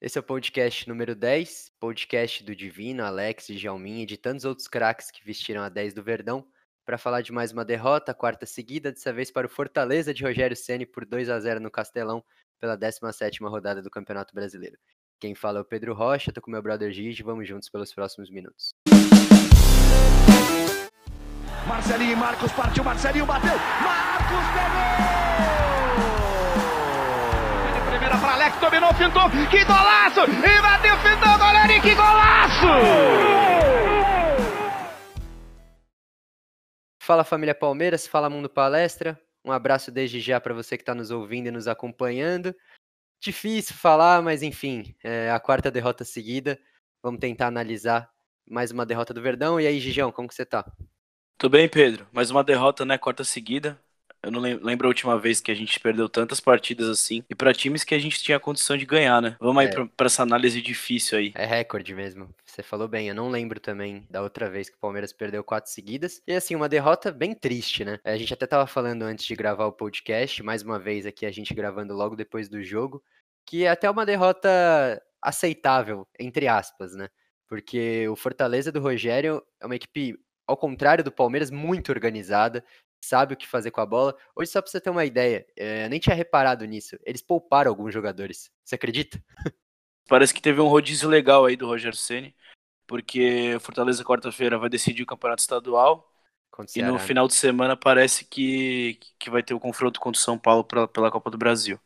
Esse é o podcast número 10, podcast do Divino, Alex e Jalmin e de tantos outros craques que vestiram a 10 do Verdão, para falar de mais uma derrota, quarta seguida, dessa vez para o Fortaleza de Rogério Ceni por 2 a 0 no Castelão, pela 17ª rodada do Campeonato Brasileiro. Quem fala é o Pedro Rocha, tô com meu brother Gigi, vamos juntos pelos próximos minutos. Marcelinho e Marcos partiu, Marcelinho bateu, Marcos pegou! Primeira para Alex, dominou, fintou, que golaço! E bateu, fintou, goleiro, e que golaço! Fala família Palmeiras, fala Mundo Palestra. Um abraço desde já para você que está nos ouvindo e nos acompanhando. Difícil falar, mas enfim, é a quarta derrota seguida. Vamos tentar analisar mais uma derrota do Verdão. E aí, Gigião, como que você tá? Tudo bem, Pedro. Mais uma derrota, né? Quarta seguida. Eu não lembro a última vez que a gente perdeu tantas partidas assim. E para times que a gente tinha condição de ganhar, né? Vamos aí é. para essa análise difícil aí. É recorde mesmo. Você falou bem. Eu não lembro também da outra vez que o Palmeiras perdeu quatro seguidas. E assim, uma derrota bem triste, né? A gente até tava falando antes de gravar o podcast, mais uma vez aqui a gente gravando logo depois do jogo, que é até uma derrota aceitável, entre aspas, né? Porque o Fortaleza do Rogério é uma equipe ao contrário do Palmeiras, muito organizada, sabe o que fazer com a bola. Hoje, só pra você ter uma ideia, é, eu nem tinha reparado nisso. Eles pouparam alguns jogadores. Você acredita? Parece que teve um rodízio legal aí do Roger Ceni, porque Fortaleza quarta-feira vai decidir o campeonato estadual. e no né? final de semana parece que, que vai ter o confronto contra o São Paulo pra, pela Copa do Brasil.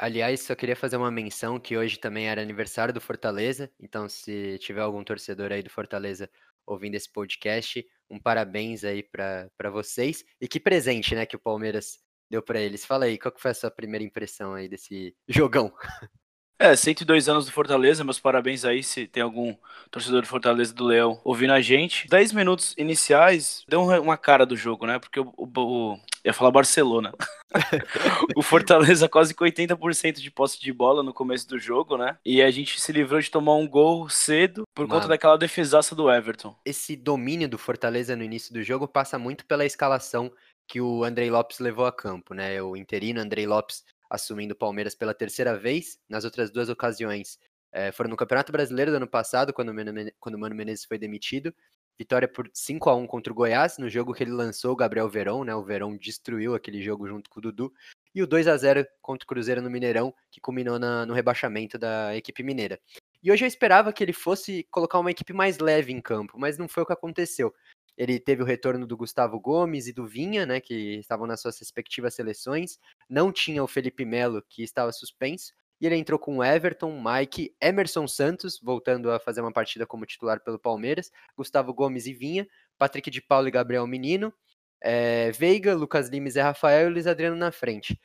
Aliás, só queria fazer uma menção que hoje também era aniversário do Fortaleza, então se tiver algum torcedor aí do Fortaleza ouvindo esse podcast, um parabéns aí para vocês. E que presente, né, que o Palmeiras deu para eles. Fala aí, qual que foi a sua primeira impressão aí desse jogão? É, 102 anos do Fortaleza, meus parabéns aí se tem algum torcedor do Fortaleza do Leão ouvindo a gente. 10 minutos iniciais, deu uma cara do jogo, né? Porque o, o, o ia falar Barcelona. o Fortaleza quase com 80% de posse de bola no começo do jogo, né? E a gente se livrou de tomar um gol cedo por Mano, conta daquela defesaça do Everton. Esse domínio do Fortaleza no início do jogo passa muito pela escalação que o Andrei Lopes levou a campo, né? O interino Andrei Lopes assumindo o Palmeiras pela terceira vez. Nas outras duas ocasiões é, foram no Campeonato Brasileiro do ano passado, quando, quando o Mano Menezes foi demitido. Vitória por 5 a 1 contra o Goiás, no jogo que ele lançou o Gabriel Verón, né? O Verón destruiu aquele jogo junto com o Dudu. E o 2 a 0 contra o Cruzeiro no Mineirão, que culminou na, no rebaixamento da equipe mineira. E hoje eu esperava que ele fosse colocar uma equipe mais leve em campo, mas não foi o que aconteceu. Ele teve o retorno do Gustavo Gomes e do Vinha, né, que estavam nas suas respectivas seleções. Não tinha o Felipe Melo, que estava suspenso. E ele entrou com Everton, Mike, Emerson Santos, voltando a fazer uma partida como titular pelo Palmeiras, Gustavo Gomes e Vinha, Patrick de Paulo e Gabriel Menino, é, Veiga, Lucas Lima e Rafael e Luiz Adriano na frente. O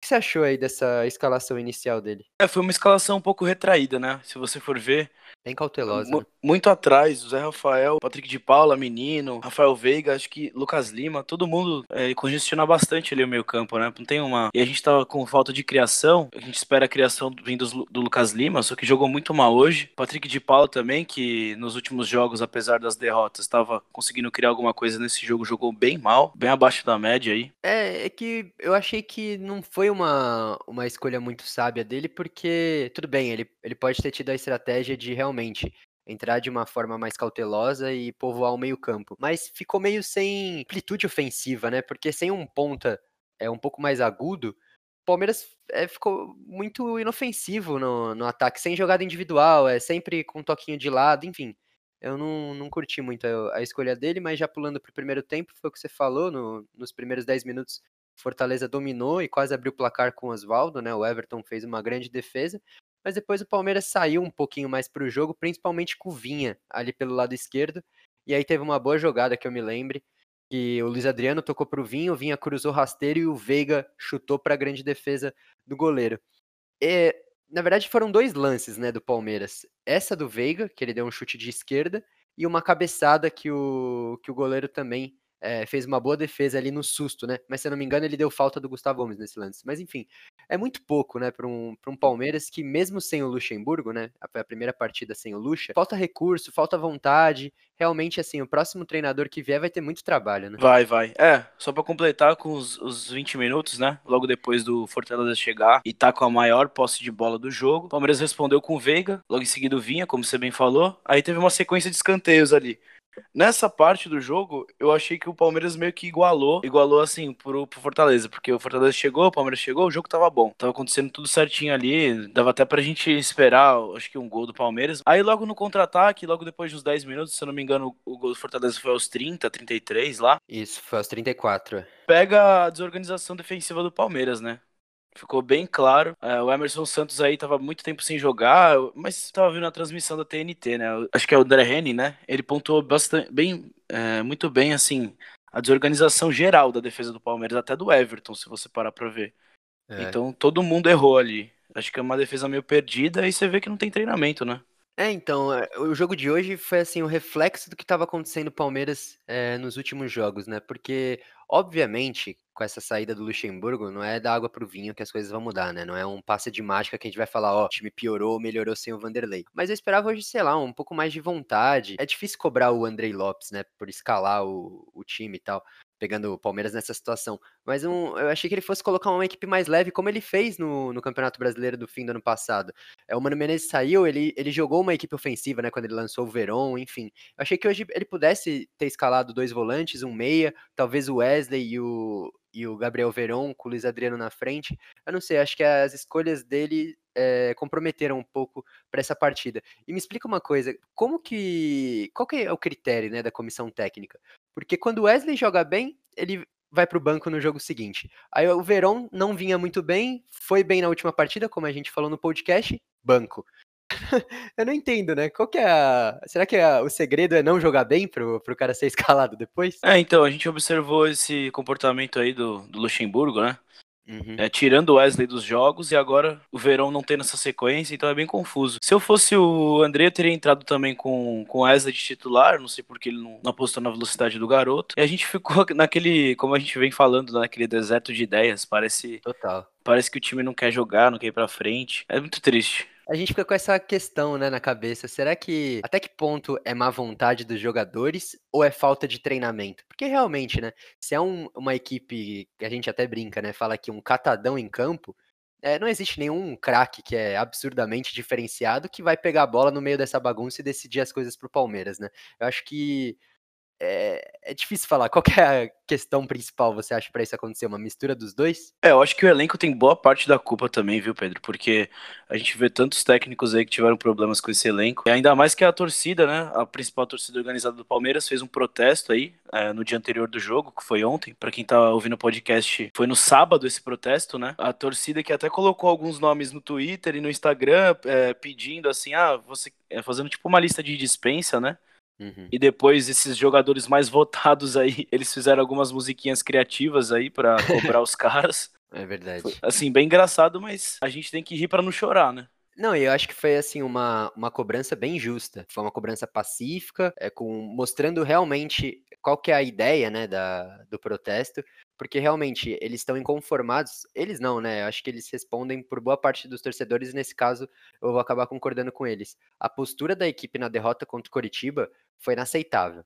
que você achou aí dessa escalação inicial dele? É, foi uma escalação um pouco retraída, né? Se você for ver, Bem cautelosa. M né? Muito atrás, o Zé Rafael, Patrick de Paula, Menino, Rafael Veiga, acho que Lucas Lima, todo mundo é, congestiona bastante ali o meio campo, né? Não tem uma... E a gente tava com falta de criação, a gente espera a criação vindo do Lucas Lima, só que jogou muito mal hoje. Patrick de Paula também, que nos últimos jogos, apesar das derrotas, estava conseguindo criar alguma coisa nesse jogo, jogou bem mal, bem abaixo da média aí. É, é que eu achei que não foi uma, uma escolha muito sábia dele, porque, tudo bem, ele, ele pode ter tido a estratégia de realmente realmente entrar de uma forma mais cautelosa e povoar o meio-campo. Mas ficou meio sem amplitude ofensiva, né? Porque sem um ponta é um pouco mais agudo, o Palmeiras é, ficou muito inofensivo no, no ataque, sem jogada individual, é sempre com um toquinho de lado, enfim. Eu não, não curti muito a, a escolha dele, mas já pulando para o primeiro tempo, foi o que você falou, no, nos primeiros 10 minutos Fortaleza dominou e quase abriu o placar com o Oswaldo, né? O Everton fez uma grande defesa, mas depois o Palmeiras saiu um pouquinho mais para o jogo, principalmente com o Vinha ali pelo lado esquerdo. E aí teve uma boa jogada que eu me lembre, que o Luiz Adriano tocou para o Vinha, o Vinha cruzou rasteiro e o Veiga chutou para a grande defesa do goleiro. E, na verdade foram dois lances, né, do Palmeiras. Essa do Veiga, que ele deu um chute de esquerda, e uma cabeçada que o, que o goleiro também é, fez uma boa defesa ali no susto, né? Mas se eu não me engano, ele deu falta do Gustavo Gomes nesse lance. Mas enfim, é muito pouco, né, para um, um Palmeiras que, mesmo sem o Luxemburgo, né? Foi a primeira partida sem o Luxa, falta recurso, falta vontade. Realmente, assim, o próximo treinador que vier vai ter muito trabalho, né? Vai, vai. É, só para completar com os, os 20 minutos, né? Logo depois do Fortaleza chegar e tá com a maior posse de bola do jogo, o Palmeiras respondeu com o Veiga, logo em seguida o Vinha, como você bem falou. Aí teve uma sequência de escanteios ali. Nessa parte do jogo, eu achei que o Palmeiras meio que igualou, igualou assim pro, pro, Fortaleza, porque o Fortaleza chegou, o Palmeiras chegou, o jogo tava bom. Tava acontecendo tudo certinho ali, dava até pra gente esperar, acho que um gol do Palmeiras. Aí logo no contra-ataque, logo depois dos 10 minutos, se eu não me engano, o gol do Fortaleza foi aos 30, 33 lá. Isso, foi aos 34. Pega a desorganização defensiva do Palmeiras, né? Ficou bem claro. É, o Emerson Santos aí tava muito tempo sem jogar, mas tava vendo a transmissão da TNT, né? Acho que é o André Henning, né? Ele pontuou bastante, bem, é, muito bem, assim, a desorganização geral da defesa do Palmeiras, até do Everton, se você parar pra ver. É. Então todo mundo errou ali. Acho que é uma defesa meio perdida e você vê que não tem treinamento, né? É, então, é, o jogo de hoje foi assim o reflexo do que estava acontecendo no Palmeiras é, nos últimos jogos, né? Porque, obviamente, com essa saída do Luxemburgo, não é da água pro vinho que as coisas vão mudar, né? Não é um passe de mágica que a gente vai falar, ó, oh, o time piorou, melhorou sem o Vanderlei. Mas eu esperava hoje, sei lá, um pouco mais de vontade. É difícil cobrar o Andrei Lopes, né, por escalar o, o time e tal pegando o Palmeiras nessa situação. Mas um, eu achei que ele fosse colocar uma equipe mais leve, como ele fez no, no Campeonato Brasileiro do fim do ano passado. É, o Mano Menezes saiu, ele, ele jogou uma equipe ofensiva, né, quando ele lançou o Verón, enfim. Eu achei que hoje ele pudesse ter escalado dois volantes, um meia, talvez o Wesley e o, e o Gabriel Verón com o Luiz Adriano na frente. Eu não sei, acho que as escolhas dele é, comprometeram um pouco para essa partida. E me explica uma coisa, como que. Qual que é o critério né, da comissão técnica? Porque quando o Wesley joga bem, ele vai para o banco no jogo seguinte. Aí o Verón não vinha muito bem, foi bem na última partida, como a gente falou no podcast, banco. eu não entendo, né? Qual que é a. Será que a... o segredo é não jogar bem pro, pro cara ser escalado depois? É, então, a gente observou esse comportamento aí do, do Luxemburgo, né? Uhum. É, tirando o Wesley dos jogos e agora o Verão não tendo essa sequência, então é bem confuso. Se eu fosse o André, eu teria entrado também com, com o Wesley de titular, não sei porque ele não, não apostou na velocidade do garoto. E a gente ficou naquele, como a gente vem falando, naquele deserto de ideias. Parece. Total. Parece que o time não quer jogar, não quer ir pra frente. É muito triste a gente fica com essa questão, né, na cabeça. Será que até que ponto é má vontade dos jogadores ou é falta de treinamento? Porque realmente, né, se é um, uma equipe que a gente até brinca, né, fala que um catadão em campo, é, não existe nenhum craque que é absurdamente diferenciado que vai pegar a bola no meio dessa bagunça e decidir as coisas pro Palmeiras, né? Eu acho que é, é, difícil falar. Qual é a questão principal, você acha, para isso acontecer? Uma mistura dos dois? É, eu acho que o elenco tem boa parte da culpa também, viu, Pedro? Porque a gente vê tantos técnicos aí que tiveram problemas com esse elenco. E ainda mais que a torcida, né? A principal torcida organizada do Palmeiras fez um protesto aí é, no dia anterior do jogo, que foi ontem. Para quem tá ouvindo o podcast, foi no sábado esse protesto, né? A torcida que até colocou alguns nomes no Twitter e no Instagram é, pedindo assim, ah, você. É, fazendo tipo uma lista de dispensa, né? Uhum. E depois esses jogadores mais votados aí, eles fizeram algumas musiquinhas criativas aí para cobrar os caras. É verdade. Foi, assim, bem engraçado, mas a gente tem que rir para não chorar, né? Não, eu acho que foi assim uma, uma cobrança bem justa. Foi uma cobrança pacífica, é, com, mostrando realmente qual que é a ideia né, da, do protesto, porque realmente eles estão inconformados. Eles não, né? Eu acho que eles respondem por boa parte dos torcedores, e nesse caso eu vou acabar concordando com eles. A postura da equipe na derrota contra o Coritiba foi inaceitável.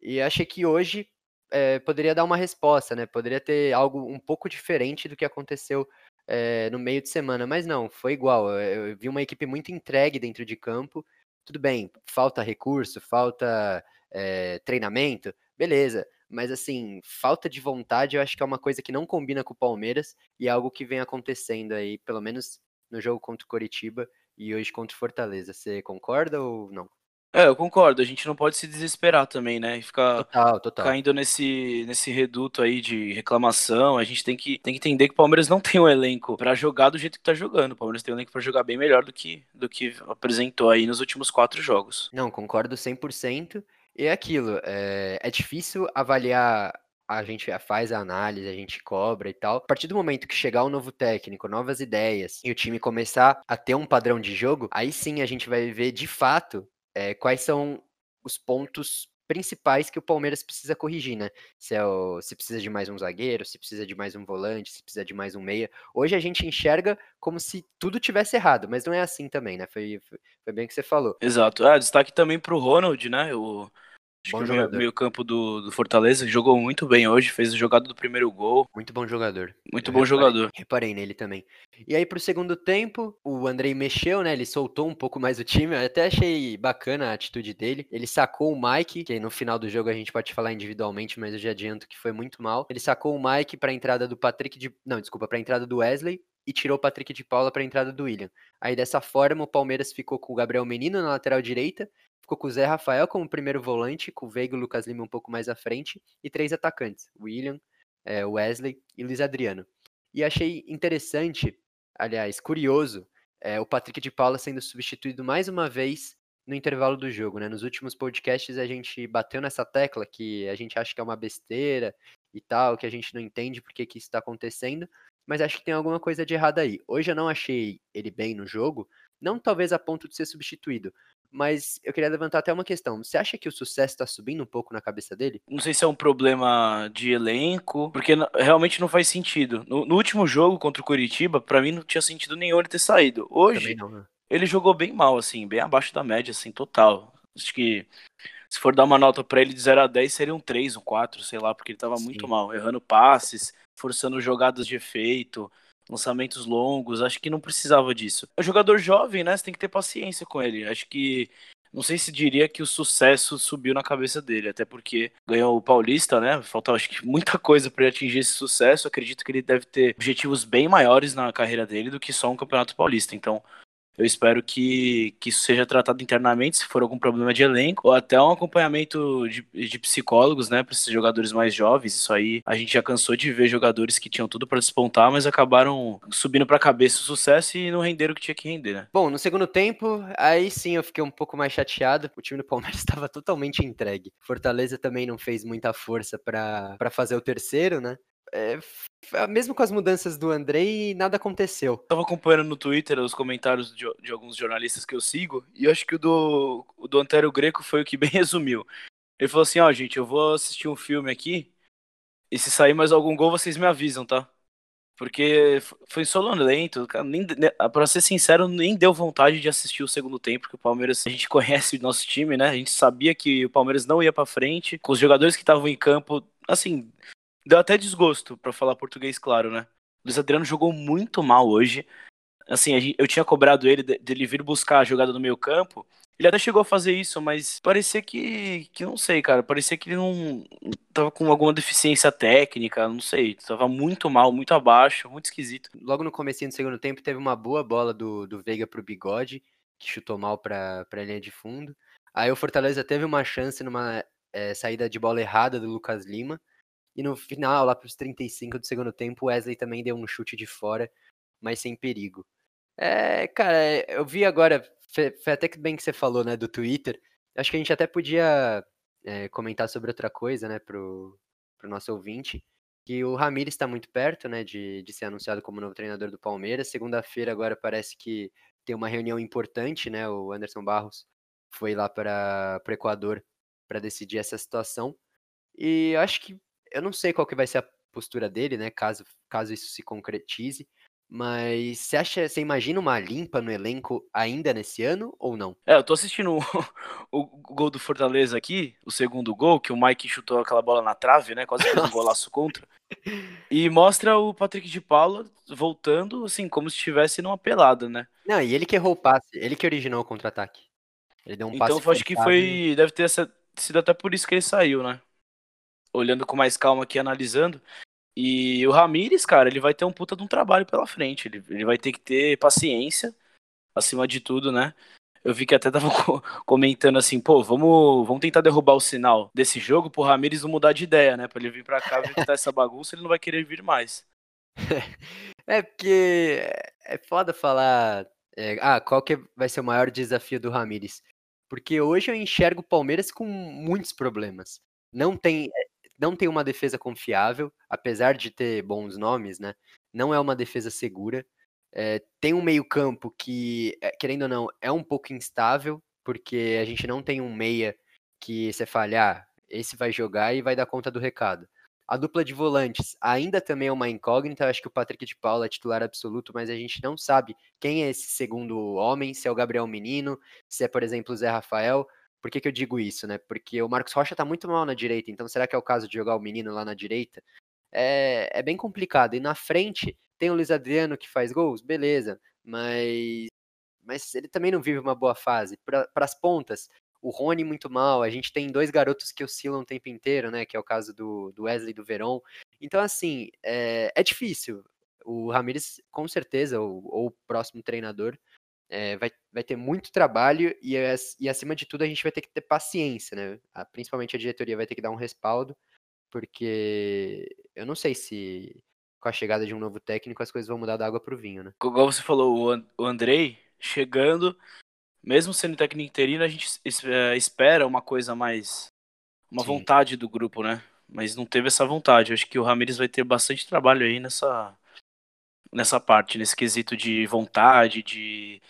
E achei que hoje é, poderia dar uma resposta, né? Poderia ter algo um pouco diferente do que aconteceu é, no meio de semana, mas não, foi igual. Eu, vi uma equipe muito entregue dentro de campo. Tudo bem, falta recurso, falta é, treinamento, beleza. Mas assim, falta de vontade eu acho que é uma coisa que não combina com o Palmeiras e é algo que vem acontecendo aí, pelo menos no jogo contra o Coritiba e hoje contra o Fortaleza. Você concorda ou não? É, eu concordo. A gente não pode se desesperar também, né? E ficar total, total. caindo nesse, nesse reduto aí de reclamação. A gente tem que, tem que entender que o Palmeiras não tem um elenco para jogar do jeito que tá jogando. O Palmeiras tem um elenco para jogar bem melhor do que, do que apresentou aí nos últimos quatro jogos. Não, concordo 100%. E é aquilo, é, é difícil avaliar a gente faz a análise, a gente cobra e tal. A partir do momento que chegar um novo técnico, novas ideias, e o time começar a ter um padrão de jogo, aí sim a gente vai ver de fato é, quais são os pontos principais que o Palmeiras precisa corrigir, né? Se, é o, se precisa de mais um zagueiro, se precisa de mais um volante, se precisa de mais um meia. Hoje a gente enxerga como se tudo tivesse errado, mas não é assim também, né? Foi, foi, foi bem o que você falou. Exato. Ah, destaque também pro Ronald, né? O, Acho bom que jogador. o meio campo do, do, Fortaleza jogou muito bem hoje, fez a jogada do primeiro gol. Muito bom jogador. Muito Eu bom reparei, jogador. Reparei nele também. E aí pro segundo tempo, o Andrei mexeu, né? Ele soltou um pouco mais o time. Eu até achei bacana a atitude dele. Ele sacou o Mike, que no final do jogo a gente pode falar individualmente, mas eu já adianto que foi muito mal. Ele sacou o Mike para entrada do Patrick de, não, desculpa, para entrada do Wesley e tirou o Patrick de Paula para entrada do William. Aí dessa forma o Palmeiras ficou com o Gabriel Menino na lateral direita ficou com o Zé Rafael como primeiro volante, com o Veiga e o Lucas Lima um pouco mais à frente, e três atacantes, William, é, Wesley e Luiz Adriano. E achei interessante, aliás, curioso, é, o Patrick de Paula sendo substituído mais uma vez no intervalo do jogo, né? Nos últimos podcasts a gente bateu nessa tecla que a gente acha que é uma besteira e tal, que a gente não entende por que, que isso está acontecendo, mas acho que tem alguma coisa de errado aí. Hoje eu não achei ele bem no jogo, não talvez a ponto de ser substituído, mas eu queria levantar até uma questão. Você acha que o sucesso está subindo um pouco na cabeça dele? Não sei se é um problema de elenco, porque realmente não faz sentido. No, no último jogo contra o Curitiba, para mim não tinha sentido nenhum ele ter saído. Hoje, não, né? ele jogou bem mal, assim, bem abaixo da média, assim, total. Acho que se for dar uma nota para ele de 0 a 10, seria um 3, um 4, sei lá, porque ele tava Sim. muito mal, errando passes, forçando jogadas de efeito lançamentos longos, acho que não precisava disso. É um jogador jovem, né? Você tem que ter paciência com ele. Acho que não sei se diria que o sucesso subiu na cabeça dele, até porque ganhou o Paulista, né? Falta acho que muita coisa para ele atingir esse sucesso. Acredito que ele deve ter objetivos bem maiores na carreira dele do que só um Campeonato Paulista. Então, eu espero que, que isso seja tratado internamente, se for algum problema de elenco, ou até um acompanhamento de, de psicólogos, né, para esses jogadores mais jovens. Isso aí a gente já cansou de ver jogadores que tinham tudo para despontar, mas acabaram subindo para a cabeça o sucesso e não renderam o que tinha que render, né? Bom, no segundo tempo, aí sim eu fiquei um pouco mais chateado. O time do Palmeiras estava totalmente entregue. Fortaleza também não fez muita força para fazer o terceiro, né? É, mesmo com as mudanças do Andrei, nada aconteceu. Eu tava acompanhando no Twitter os comentários de, de, alguns jornalistas que eu sigo, e eu acho que o do, o do Antero Greco foi o que bem resumiu. Ele falou assim, ó, oh, gente, eu vou assistir um filme aqui, e se sair mais algum gol, vocês me avisam, tá? Porque foi sonolento, nem, pra ser sincero, nem deu vontade de assistir o segundo tempo, porque o Palmeiras, a gente conhece o nosso time, né? A gente sabia que o Palmeiras não ia para frente, com os jogadores que estavam em campo, assim, Deu até desgosto, para falar português claro, né? Luiz Adriano jogou muito mal hoje. Assim, eu tinha cobrado ele dele vir buscar a jogada no meio campo. Ele até chegou a fazer isso, mas parecia que, que não sei, cara. Parecia que ele não tava com alguma deficiência técnica, não sei. Tava muito mal, muito abaixo, muito esquisito. Logo no começo do segundo tempo, teve uma boa bola do, do Veiga pro Bigode, que chutou mal pra, pra linha de fundo. Aí o Fortaleza teve uma chance numa é, saída de bola errada do Lucas Lima. E no final, lá para os 35 do segundo tempo, Wesley também deu um chute de fora, mas sem perigo. É, cara, eu vi agora, foi, até que bem que você falou, né, do Twitter. Acho que a gente até podia é, comentar sobre outra coisa, né, pro, pro nosso ouvinte, que o Ramires está muito perto, né, de, de ser anunciado como novo treinador do Palmeiras. Segunda-feira agora parece que tem uma reunião importante, né, o Anderson Barros foi lá para o Equador para decidir essa situação. E acho que eu não sei qual que vai ser a postura dele, né? Caso, caso isso se concretize. Mas você acha, você imagina uma limpa no elenco ainda nesse ano ou não? É, eu tô assistindo o, o, gol do Fortaleza aqui, o segundo gol, que o Mike chutou aquela bola na trave, né? Quase fez um golaço contra. E mostra o Patrick de Paula voltando, assim, como se estivesse numa pelada, né? Não, e ele que errou o passe, ele que originou o contra-ataque. Ele deu um passe. Então acho que foi. Deve ter sido até por isso que ele saiu, né? Olhando com mais calma aqui, analisando. E o Ramires, cara, ele vai ter um puta de um trabalho pela frente. Ele, ele vai ter que ter paciência, acima de tudo, né? Eu vi que até tava comentando assim, pô, vamos, vamos tentar derrubar o sinal desse jogo pro Ramires não mudar de ideia, né? Pra ele vir pra cá ver que tá essa bagunça, ele não vai querer vir mais. É porque é foda falar. É, ah, qual que vai ser o maior desafio do Ramires? Porque hoje eu enxergo o Palmeiras com muitos problemas. Não tem não tem uma defesa confiável, apesar de ter bons nomes, né? Não é uma defesa segura. É, tem um meio-campo que, eh, querendo ou não, é um pouco instável, porque a gente não tem um meia que você fale, ah, esse vai jogar e vai dar conta do recado. A dupla de volantes ainda também é uma incógnita. Acho que o Patrick de Paula é titular absoluto, mas a gente não sabe quem é esse segundo homem, se é o Gabriel Menino, se é, por exemplo, o Zé Rafael. Por que, que eu digo isso, né? Porque o Marcos Rocha tá muito mal na direita, então será que é o caso de jogar o menino lá na direita? É, é bem complicado. E na frente tem o Luiz Adriano que faz gols, beleza, mas, mas ele também não vive uma boa fase. Para as pontas, o Rony muito mal, a gente tem dois garotos que oscilam o tempo inteiro, né? Que é o caso do, do Wesley e do Verón. Então, assim, é, é difícil. O Ramires, com certeza, ou, ou o próximo treinador, é, vai, vai ter muito trabalho e, e, acima de tudo, a gente vai ter que ter paciência, né? Principalmente a diretoria vai ter que dar um respaldo, porque eu não sei se com a chegada de um novo técnico as coisas vão mudar da água pro vinho, né? Igual você falou, o Andrei chegando mesmo sendo técnico interino, a gente é, espera uma coisa mais. Uma Sim. vontade do grupo, né? Mas não teve essa vontade. Eu acho que o Ramires vai ter bastante trabalho aí nessa, nessa parte, nesse quesito de vontade, de.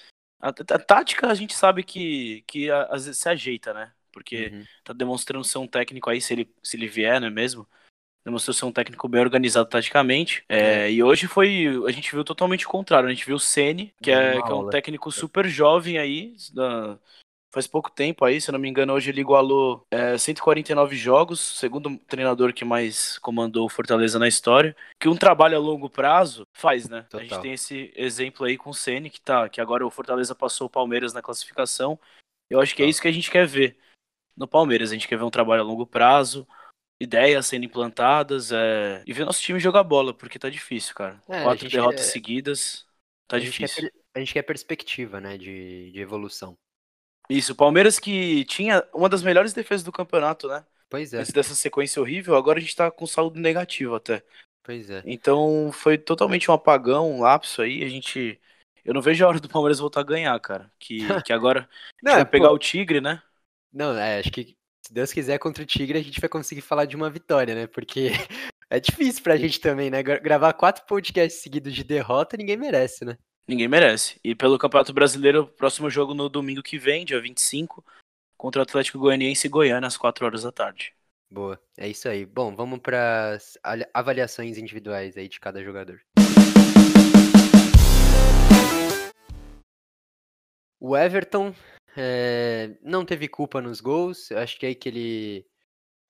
A, a tática a gente sabe que, que às vezes se ajeita, né? Porque uhum. tá demonstrando ser um técnico aí, se ele, se ele vier, não é mesmo? demonstrou ser um técnico bem organizado taticamente. É, é. E hoje foi. A gente viu totalmente o contrário. A gente viu o Ceni, que, é, que é um técnico super jovem aí. Da, faz pouco tempo aí, se eu não me engano, hoje ele igualou é, 149 jogos, segundo treinador que mais comandou o Fortaleza na história. Que um trabalho a longo prazo faz, né? Total. A gente tem esse exemplo aí com o Ceni, que tá, que agora o Fortaleza passou o Palmeiras na classificação. Eu acho que é isso que a gente quer ver no Palmeiras. A gente quer ver um trabalho a longo prazo, ideias sendo implantadas é... e ver nosso time jogar bola, porque tá difícil, cara. É, Quatro derrotas quer... seguidas, tá a difícil. Gente a gente quer perspectiva, né, de, de evolução. Isso, o Palmeiras que tinha uma das melhores defesas do campeonato, né? Pois é. Antes dessa sequência horrível, agora a gente tá com saldo negativo até. Pois é. Então foi totalmente um apagão, um lapso aí. A gente. Eu não vejo a hora do Palmeiras voltar a ganhar, cara. Que, que agora não, vai pegar pô... o Tigre, né? Não, é, acho que se Deus quiser, contra o Tigre, a gente vai conseguir falar de uma vitória, né? Porque é difícil pra gente também, né? Gravar quatro podcasts seguidos de derrota, ninguém merece, né? Ninguém merece. E pelo Campeonato Brasileiro, próximo jogo no domingo que vem, dia 25, contra o Atlético Goianiense e Goiânia, às 4 horas da tarde. Boa, é isso aí. Bom, vamos para avaliações individuais aí de cada jogador. O Everton é, não teve culpa nos gols. Eu acho que é aí que ele,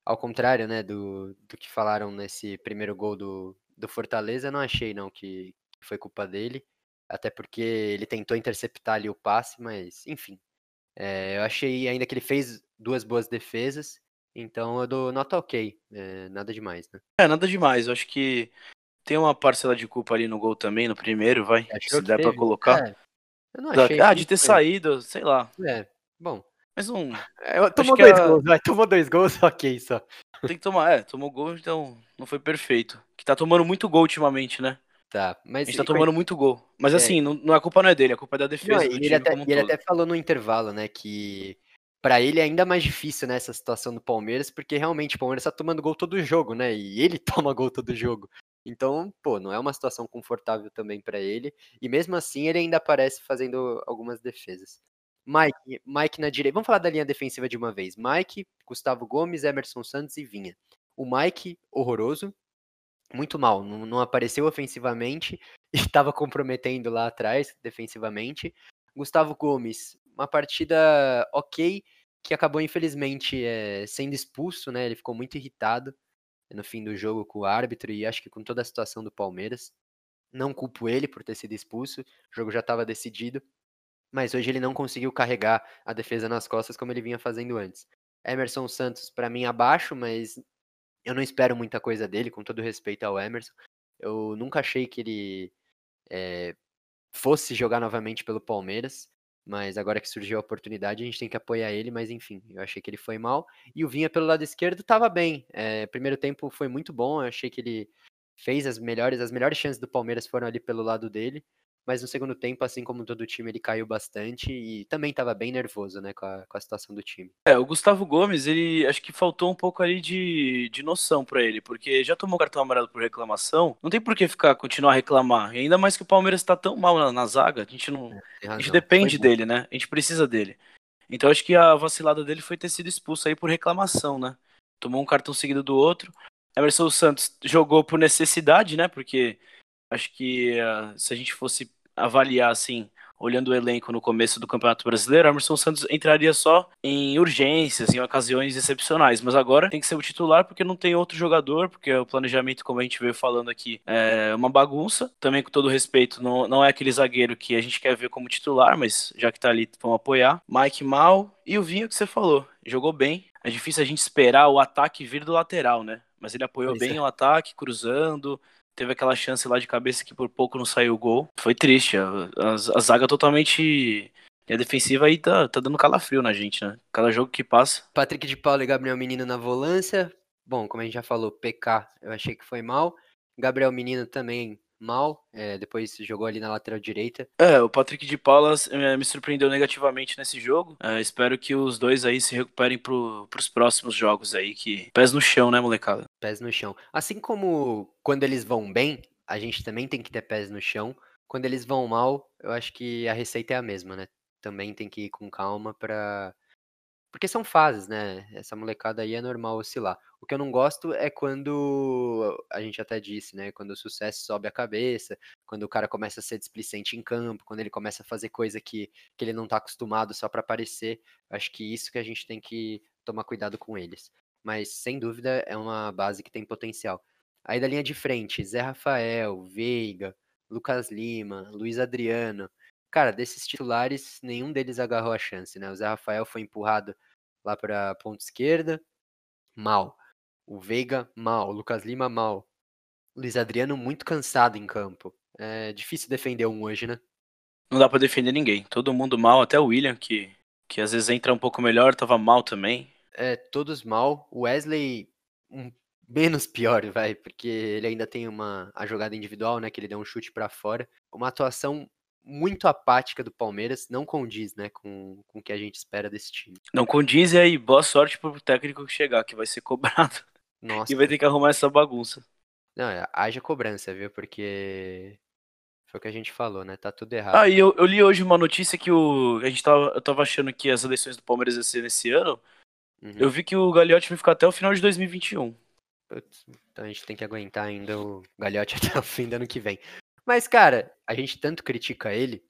ao contrário, né, do, do que falaram nesse primeiro gol do, do Fortaleza, não achei não que, que foi culpa dele. Até porque ele tentou interceptar ali o passe, mas enfim. É, eu achei ainda que ele fez duas boas defesas. Então eu dou nota ok. É, nada demais, né? É, nada demais. Eu acho que tem uma parcela de culpa ali no gol também, no primeiro, vai. Se der teve. pra colocar. É, eu não achei. Ah, de ter foi. saído, sei lá. É, bom. Mas um. É, tomou dois a... gols, vai. Tomou dois gols, ok, só. Tem que tomar, é, tomou gol, então não foi perfeito. Que tá tomando muito gol ultimamente, né? Tá, mas. A gente tá tomando muito gol. Mas é. assim, não, a culpa não é dele, a culpa é da defesa. Não, ele, até, ele até falou no intervalo, né, que para ele é ainda mais difícil nessa né, situação do Palmeiras, porque realmente o Palmeiras tá tomando gol todo jogo, né? E ele toma gol todo jogo. Então, pô, não é uma situação confortável também para ele. E mesmo assim, ele ainda aparece fazendo algumas defesas. Mike, Mike na direita. Vamos falar da linha defensiva de uma vez. Mike, Gustavo Gomes, Emerson Santos e Vinha. O Mike, horroroso. Muito mal. Não, não apareceu ofensivamente. Estava comprometendo lá atrás, defensivamente. Gustavo Gomes, uma partida ok, que acabou, infelizmente, é, sendo expulso, né? Ele ficou muito irritado no fim do jogo com o árbitro e acho que com toda a situação do Palmeiras. Não culpo ele por ter sido expulso, o jogo já estava decidido, mas hoje ele não conseguiu carregar a defesa nas costas como ele vinha fazendo antes. Emerson Santos, para mim, abaixo, mas eu não espero muita coisa dele, com todo respeito ao Emerson. Eu nunca achei que ele é, fosse jogar novamente pelo Palmeiras mas agora que surgiu a oportunidade, a gente tem que apoiar ele, mas enfim, eu achei que ele foi mal. E o Vinha pelo lado esquerdo estava bem. É, primeiro tempo foi muito bom, eu achei que ele fez as melhores, as melhores chances do Palmeiras foram ali pelo lado dele mas no segundo tempo, assim como todo o time, ele caiu bastante e também estava bem nervoso, né, com a, com a situação do time. É, o Gustavo Gomes, ele acho que faltou um pouco ali de, de noção para ele, porque já tomou cartão amarelo por reclamação, não tem por que ficar, continuar a reclamar, e ainda mais que o Palmeiras está tão mal na, na, zaga, a gente não, é, a gente depende dele, né, a gente precisa dele. Então acho que a vacilada dele foi ter sido expulso aí por reclamação, né? Tomou um cartão seguido do outro. Emerson Santos jogou por necessidade, né? Porque acho que uh, se a gente fosse avaliar assim olhando o elenco no começo do Campeonato Brasileiro, Emerson Santos entraria só em urgências, em ocasiões excepcionais. Mas agora tem que ser o titular porque não tem outro jogador, porque o planejamento, como a gente veio falando aqui, é uma bagunça. Também, com todo respeito, não, não é aquele zagueiro que a gente quer ver como titular, mas já que tá ali, vamos apoiar. Mike Mal e o Vinho que você falou, jogou bem. É difícil a gente esperar o ataque vir do lateral, né? Mas ele apoiou pois bem é. o ataque, cruzando, teve aquela chance lá de cabeça que por pouco não saiu o gol. Foi triste. A, a, a zaga totalmente. E a defensiva aí tá, tá dando calafrio na gente, né? Cada jogo que passa. Patrick de Paula e Gabriel Menino na volância. Bom, como a gente já falou, PK eu achei que foi mal. Gabriel Menino também mal, é, depois jogou ali na lateral direita. É, o Patrick de Paula é, me surpreendeu negativamente nesse jogo. É, espero que os dois aí se recuperem pro, pros próximos jogos aí, que pés no chão, né, molecada? Pés no chão. Assim como quando eles vão bem, a gente também tem que ter pés no chão. Quando eles vão mal, eu acho que a receita é a mesma, né? Também tem que ir com calma para porque são fases, né? Essa molecada aí é normal oscilar. O que eu não gosto é quando, a gente até disse, né? Quando o sucesso sobe a cabeça, quando o cara começa a ser displicente em campo, quando ele começa a fazer coisa que, que ele não tá acostumado só para aparecer. Acho que isso que a gente tem que tomar cuidado com eles. Mas, sem dúvida, é uma base que tem potencial. Aí da linha de frente, Zé Rafael, Veiga, Lucas Lima, Luiz Adriano. Cara, desses titulares, nenhum deles agarrou a chance, né? O Zé Rafael foi empurrado lá para ponta esquerda, mal. O Veiga, mal. O Lucas Lima, mal. O Luiz Adriano, muito cansado em campo. É difícil defender um hoje, né? Não dá para defender ninguém. Todo mundo mal, até o William, que, que às vezes entra um pouco melhor, tava mal também. É, todos mal. O Wesley, um, menos pior, vai, porque ele ainda tem uma a jogada individual, né, que ele deu um chute para fora. Uma atuação muito apática do Palmeiras, não condiz, né, com, com o que a gente espera desse time. Não condiz e aí, boa sorte pro técnico que chegar, que vai ser cobrado. Nossa. E vai ter que arrumar essa bagunça. Não, é, haja cobrança, viu, porque foi o que a gente falou, né, tá tudo errado. Ah, e eu, eu li hoje uma notícia que o, a gente tava, eu tava achando que as eleições do Palmeiras iam ser nesse ano, uhum. eu vi que o Gagliotti vai ficar até o final de 2021. Putz, então a gente tem que aguentar ainda o Gagliotti até o fim do ano que vem. Mas, cara, a gente tanto critica ele,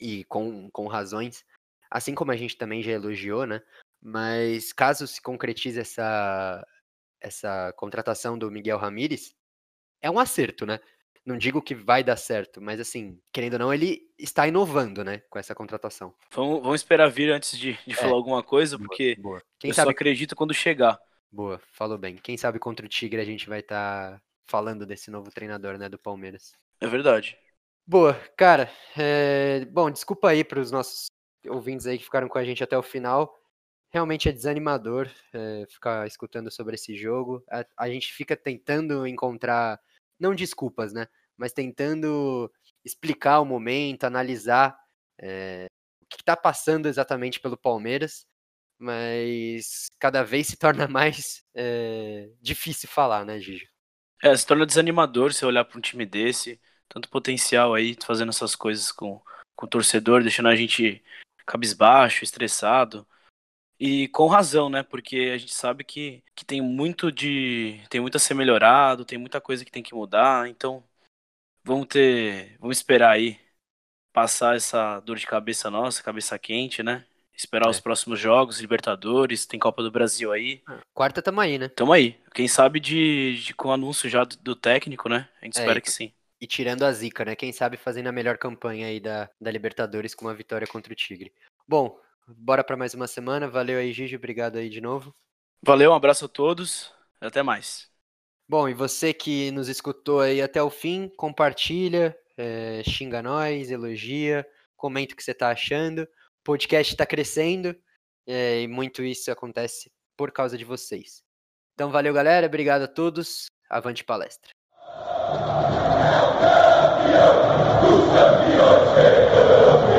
e com, com razões, assim como a gente também já elogiou, né? Mas caso se concretize essa, essa contratação do Miguel Ramírez, é um acerto, né? Não digo que vai dar certo, mas assim, querendo ou não, ele está inovando, né, com essa contratação. Vamos, vamos esperar vir antes de, de é. falar alguma coisa, porque boa, boa. eu sabe... só acredito quando chegar. Boa, falou bem. Quem sabe contra o Tigre a gente vai estar tá falando desse novo treinador, né, do Palmeiras. É verdade. Boa, cara. É... Bom, desculpa aí para os nossos ouvintes aí que ficaram com a gente até o final. Realmente é desanimador é, ficar escutando sobre esse jogo. A, a, gente fica tentando encontrar, não desculpas, né? Mas tentando explicar o momento, analisar é, o que está passando exatamente pelo Palmeiras. Mas cada vez se torna mais é, difícil falar, né, Gigi? É, se torna desanimador você olhar para um time desse tanto potencial aí, fazendo essas coisas com, com o torcedor, deixando a gente cabisbaixo, estressado. E com razão, né? Porque a gente sabe que, que tem muito de. tem muito a ser melhorado, tem muita coisa que tem que mudar, então vamos ter. Vamos esperar aí passar essa dor de cabeça nossa, cabeça quente, né? Esperar é. os próximos jogos, Libertadores, tem Copa do Brasil aí. Ah, quarta tamo aí, né? Tamo aí. Quem sabe de, de com o anúncio já do, do técnico, né? A gente é, espera que sim. E tirando a zica, né? Quem sabe fazendo a melhor campanha aí da, da Libertadores com uma vitória contra o Tigre. Bom, bora para mais uma semana. Valeu aí, Gigi. Obrigado aí de novo. Valeu, um abraço a todos. Até mais. Bom, e você que nos escutou aí até o fim, compartilha, é, xinga nós, elogia, comenta o que você está achando podcast está crescendo é, e muito isso acontece por causa de vocês. Então valeu, galera. Obrigado a todos. Avante palestra. É o campeão, o campeão